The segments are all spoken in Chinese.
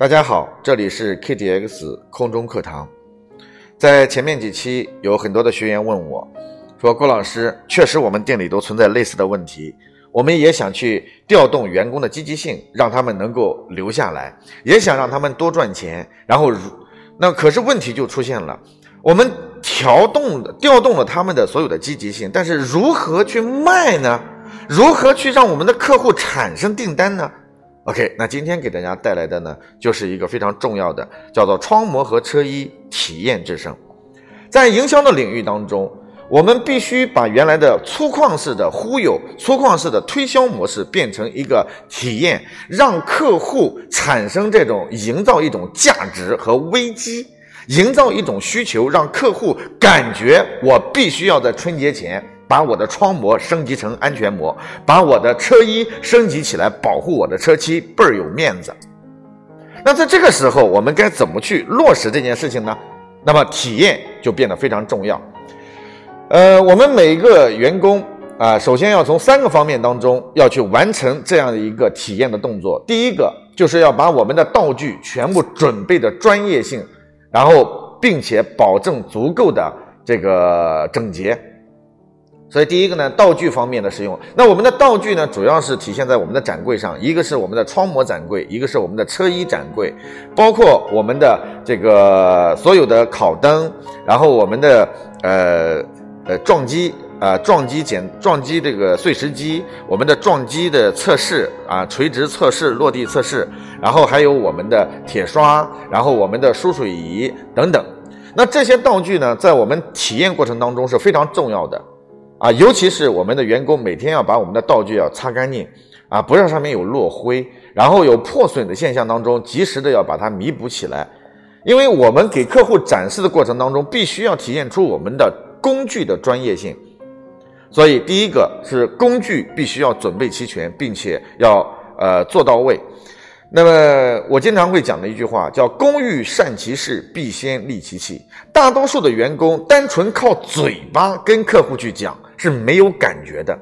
大家好，这里是 KDX 空中课堂。在前面几期，有很多的学员问我，说郭老师，确实我们店里都存在类似的问题，我们也想去调动员工的积极性，让他们能够留下来，也想让他们多赚钱。然后，那可是问题就出现了，我们调动调动了他们的所有的积极性，但是如何去卖呢？如何去让我们的客户产生订单呢？OK，那今天给大家带来的呢，就是一个非常重要的，叫做窗膜和车衣体验之声。在营销的领域当中，我们必须把原来的粗犷式的忽悠、粗犷式的推销模式变成一个体验，让客户产生这种营造一种价值和危机，营造一种需求，让客户感觉我必须要在春节前。把我的窗膜升级成安全膜，把我的车衣升级起来，保护我的车漆，倍儿有面子。那在这个时候，我们该怎么去落实这件事情呢？那么体验就变得非常重要。呃，我们每一个员工啊，首先要从三个方面当中要去完成这样的一个体验的动作。第一个就是要把我们的道具全部准备的专业性，然后并且保证足够的这个整洁。所以第一个呢，道具方面的使用。那我们的道具呢，主要是体现在我们的展柜上，一个是我们的窗膜展柜，一个是我们的车衣展柜，包括我们的这个所有的烤灯，然后我们的呃呃撞击啊撞击检撞击这个碎石机，我们的撞击的测试啊垂直测试、落地测试，然后还有我们的铁刷，然后我们的输水仪等等。那这些道具呢，在我们体验过程当中是非常重要的。啊，尤其是我们的员工每天要把我们的道具要擦干净，啊，不让上面有落灰，然后有破损的现象当中，及时的要把它弥补起来。因为我们给客户展示的过程当中，必须要体现出我们的工具的专业性。所以，第一个是工具必须要准备齐全，并且要呃做到位。那么我经常会讲的一句话叫“工欲善其事，必先利其器”。大多数的员工单纯靠嘴巴跟客户去讲是没有感觉的，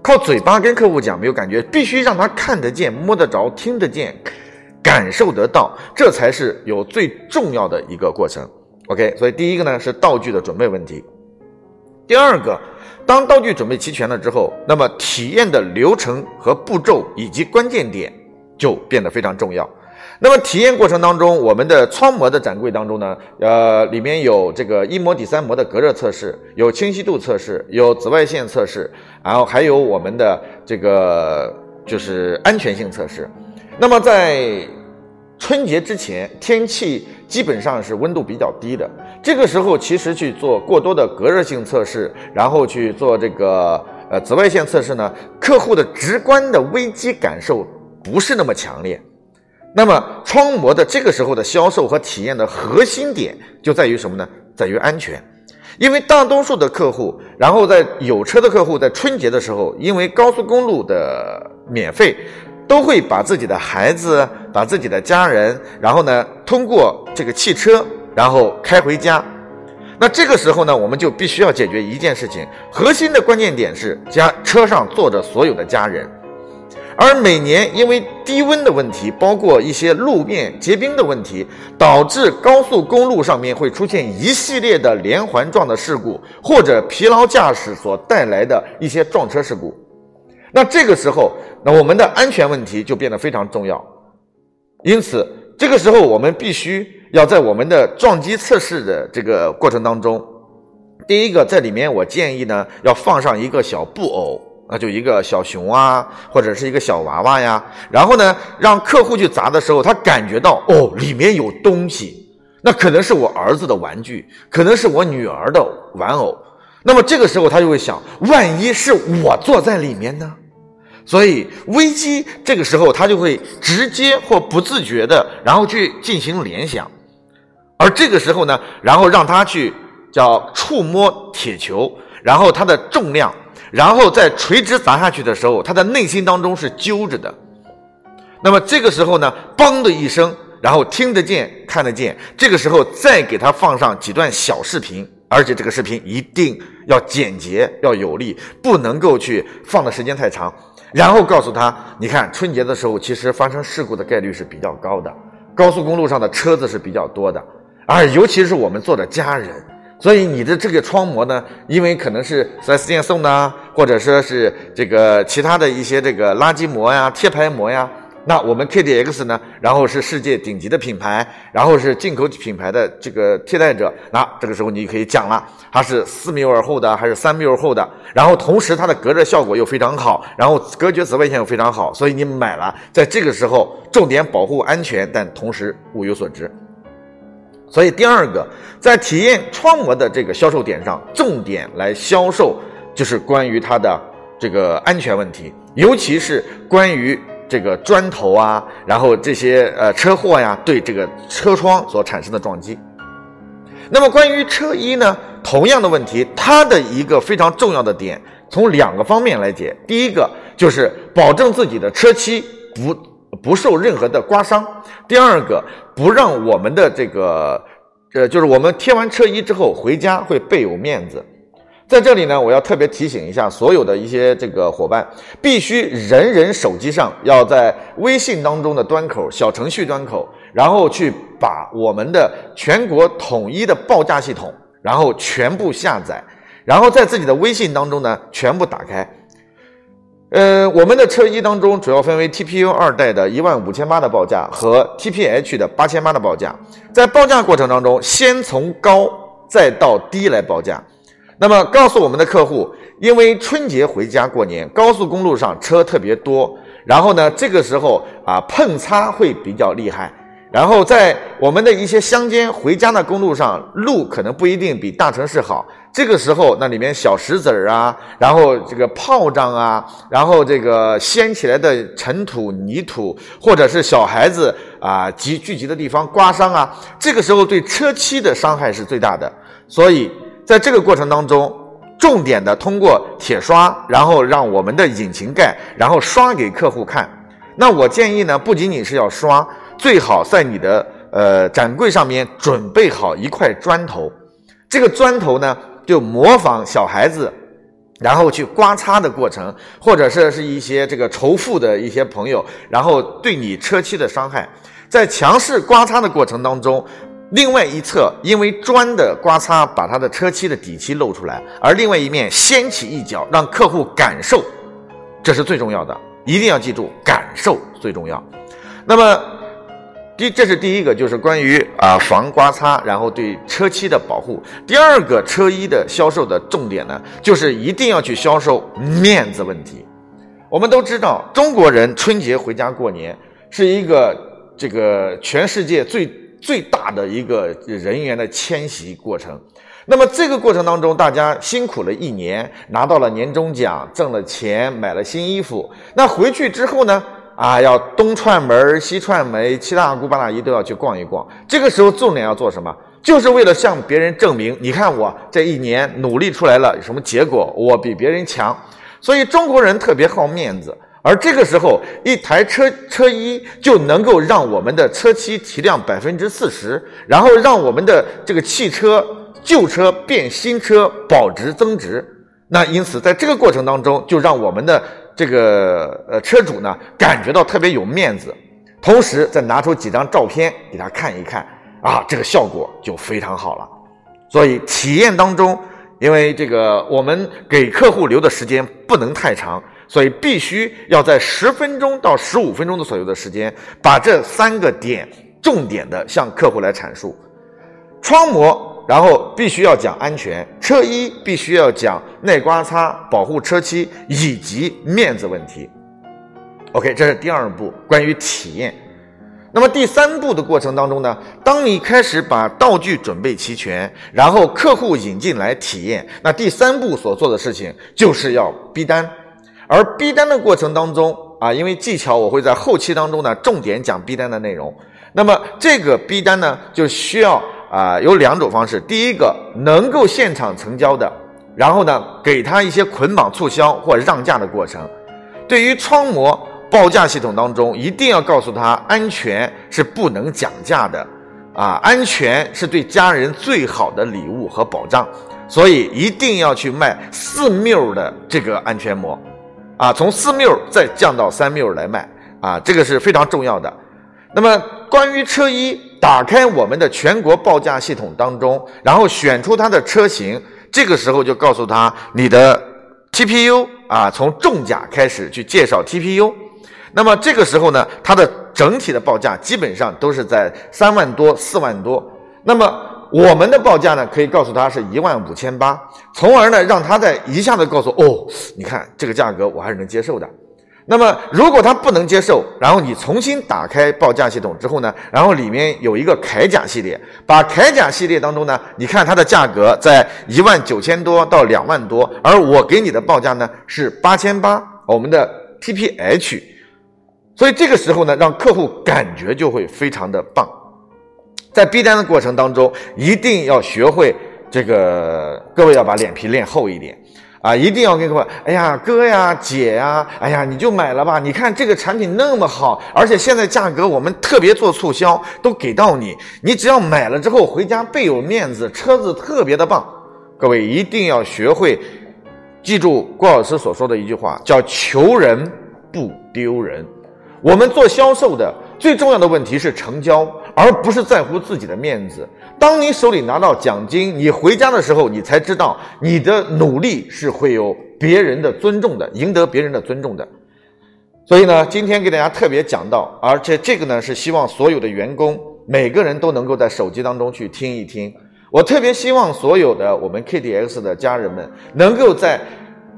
靠嘴巴跟客户讲没有感觉，必须让他看得见、摸得着、听得见、感受得到，这才是有最重要的一个过程。OK，所以第一个呢是道具的准备问题。第二个，当道具准备齐全了之后，那么体验的流程和步骤以及关键点。就变得非常重要。那么体验过程当中，我们的窗膜的展柜当中呢，呃，里面有这个一膜底三膜的隔热测试，有清晰度测试，有紫外线测试，然后还有我们的这个就是安全性测试。那么在春节之前，天气基本上是温度比较低的，这个时候其实去做过多的隔热性测试，然后去做这个呃紫外线测试呢，客户的直观的危机感受。不是那么强烈，那么窗膜的这个时候的销售和体验的核心点就在于什么呢？在于安全，因为大多数的客户，然后在有车的客户在春节的时候，因为高速公路的免费，都会把自己的孩子、把自己的家人，然后呢通过这个汽车，然后开回家。那这个时候呢，我们就必须要解决一件事情，核心的关键点是家车上坐着所有的家人。而每年因为低温的问题，包括一些路面结冰的问题，导致高速公路上面会出现一系列的连环撞的事故，或者疲劳驾驶所带来的一些撞车事故。那这个时候，那我们的安全问题就变得非常重要。因此，这个时候我们必须要在我们的撞击测试的这个过程当中，第一个在里面，我建议呢要放上一个小布偶。那就一个小熊啊，或者是一个小娃娃呀，然后呢，让客户去砸的时候，他感觉到哦，里面有东西，那可能是我儿子的玩具，可能是我女儿的玩偶，那么这个时候他就会想，万一是我坐在里面呢？所以危机这个时候他就会直接或不自觉的，然后去进行联想，而这个时候呢，然后让他去叫触摸铁球，然后它的重量。然后在垂直砸下去的时候，他的内心当中是揪着的。那么这个时候呢，嘣的一声，然后听得见、看得见。这个时候再给他放上几段小视频，而且这个视频一定要简洁、要有力，不能够去放的时间太长。然后告诉他，你看春节的时候，其实发生事故的概率是比较高的。高速公路上的车子是比较多的，而尤其是我们坐的家人，所以你的这个窗膜呢，因为可能是 4S 店送的，或者说是这个其他的一些这个垃圾膜呀、贴牌膜呀。那我们 KDX 呢？然后是世界顶级的品牌，然后是进口品牌的这个替代者。那这个时候你可以讲了，它是四缪尔厚的还是三缪尔厚的？然后同时它的隔热效果又非常好，然后隔绝紫外线又非常好，所以你买了，在这个时候重点保护安全，但同时物有所值。所以第二个，在体验窗膜的这个销售点上，重点来销售就是关于它的这个安全问题，尤其是关于。这个砖头啊，然后这些呃车祸呀，对这个车窗所产生的撞击。那么关于车衣呢，同样的问题，它的一个非常重要的点，从两个方面来解。第一个就是保证自己的车漆不不受任何的刮伤；第二个，不让我们的这个呃，就是我们贴完车衣之后回家会倍有面子。在这里呢，我要特别提醒一下所有的一些这个伙伴，必须人人手机上要在微信当中的端口小程序端口，然后去把我们的全国统一的报价系统，然后全部下载，然后在自己的微信当中呢全部打开。呃，我们的车衣当中主要分为 TPU 二代的一万五千八的报价和 TPH 的八千八的报价，在报价过程当中，先从高再到低来报价。那么告诉我们的客户，因为春节回家过年，高速公路上车特别多，然后呢，这个时候啊碰擦会比较厉害，然后在我们的一些乡间回家的公路上，路可能不一定比大城市好，这个时候那里面小石子儿啊，然后这个炮仗啊，然后这个掀起来的尘土泥土，或者是小孩子啊集聚集的地方刮伤啊，这个时候对车漆的伤害是最大的，所以。在这个过程当中，重点的通过铁刷，然后让我们的引擎盖，然后刷给客户看。那我建议呢，不仅仅是要刷，最好在你的呃展柜上面准备好一块砖头。这个砖头呢，就模仿小孩子，然后去刮擦的过程，或者是是一些这个仇富的一些朋友，然后对你车漆的伤害，在强势刮擦的过程当中。另外一侧，因为砖的刮擦把它的车漆的底漆露出来，而另外一面掀起一角，让客户感受，这是最重要的，一定要记住，感受最重要。那么，第这是第一个，就是关于啊防刮擦，然后对车漆的保护。第二个车衣的销售的重点呢，就是一定要去销售面子问题。我们都知道，中国人春节回家过年是一个这个全世界最。最大的一个人员的迁徙过程，那么这个过程当中，大家辛苦了一年，拿到了年终奖，挣了钱，买了新衣服。那回去之后呢？啊，要东串门西串门，七大姑八大姨都要去逛一逛。这个时候重点要做什么？就是为了向别人证明，你看我这一年努力出来了有什么结果？我比别人强。所以中国人特别好面子。而这个时候，一台车车衣就能够让我们的车漆提亮百分之四十，然后让我们的这个汽车旧车变新车，保值增值。那因此，在这个过程当中，就让我们的这个呃车主呢感觉到特别有面子，同时再拿出几张照片给他看一看，啊，这个效果就非常好了。所以体验当中，因为这个我们给客户留的时间不能太长。所以必须要在十分钟到十五分钟的左右的时间，把这三个点重点的向客户来阐述。窗膜，然后必须要讲安全；车衣必须要讲耐刮擦、保护车漆以及面子问题。OK，这是第二步关于体验。那么第三步的过程当中呢，当你开始把道具准备齐全，然后客户引进来体验，那第三步所做的事情就是要逼单。而逼单的过程当中啊，因为技巧，我会在后期当中呢重点讲逼单的内容。那么这个逼单呢，就需要啊有两种方式。第一个能够现场成交的，然后呢给他一些捆绑促销或让价的过程。对于窗膜报价系统当中，一定要告诉他安全是不能讲价的啊，安全是对家人最好的礼物和保障，所以一定要去卖四缪的这个安全膜。啊，从四缪再降到三缪来卖啊，这个是非常重要的。那么关于车衣，打开我们的全国报价系统当中，然后选出它的车型，这个时候就告诉他你的 TPU 啊，从重甲开始去介绍 TPU。那么这个时候呢，它的整体的报价基本上都是在三万多、四万多。那么我们的报价呢，可以告诉他是一万五千八，从而呢，让他在一下子告诉哦，你看这个价格我还是能接受的。那么如果他不能接受，然后你重新打开报价系统之后呢，然后里面有一个铠甲系列，把铠甲系列当中呢，你看它的价格在一万九千多到两万多，而我给你的报价呢是八千八，我们的 TPH，所以这个时候呢，让客户感觉就会非常的棒。在逼单的过程当中，一定要学会这个，各位要把脸皮练厚一点啊！一定要跟各位，哎呀，哥呀，姐呀，哎呀，你就买了吧！你看这个产品那么好，而且现在价格我们特别做促销，都给到你，你只要买了之后回家倍有面子，车子特别的棒。各位一定要学会记住郭老师所说的一句话，叫“求人不丢人”。我们做销售的最重要的问题是成交。而不是在乎自己的面子。当你手里拿到奖金，你回家的时候，你才知道你的努力是会有别人的尊重的，赢得别人的尊重的。所以呢，今天给大家特别讲到，而且这个呢是希望所有的员工每个人都能够在手机当中去听一听。我特别希望所有的我们 KDX 的家人们能够在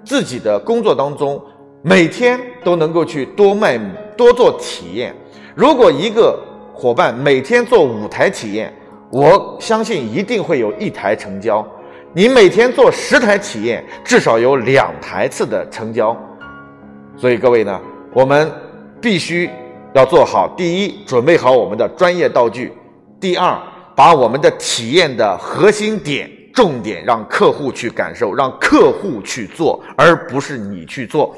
自己的工作当中每天都能够去多卖多做体验。如果一个伙伴每天做五台体验，我相信一定会有一台成交。你每天做十台体验，至少有两台次的成交。所以各位呢，我们必须要做好：第一，准备好我们的专业道具；第二，把我们的体验的核心点、重点让客户去感受，让客户去做，而不是你去做；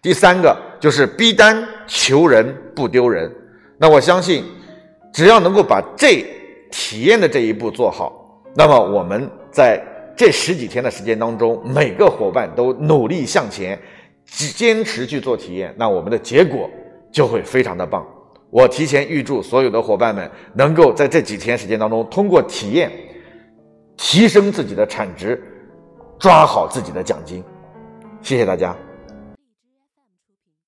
第三个就是逼单求人不丢人。那我相信。只要能够把这体验的这一步做好，那么我们在这十几天的时间当中，每个伙伴都努力向前，坚持去做体验，那我们的结果就会非常的棒。我提前预祝所有的伙伴们能够在这几天时间当中，通过体验提升自己的产值，抓好自己的奖金。谢谢大家。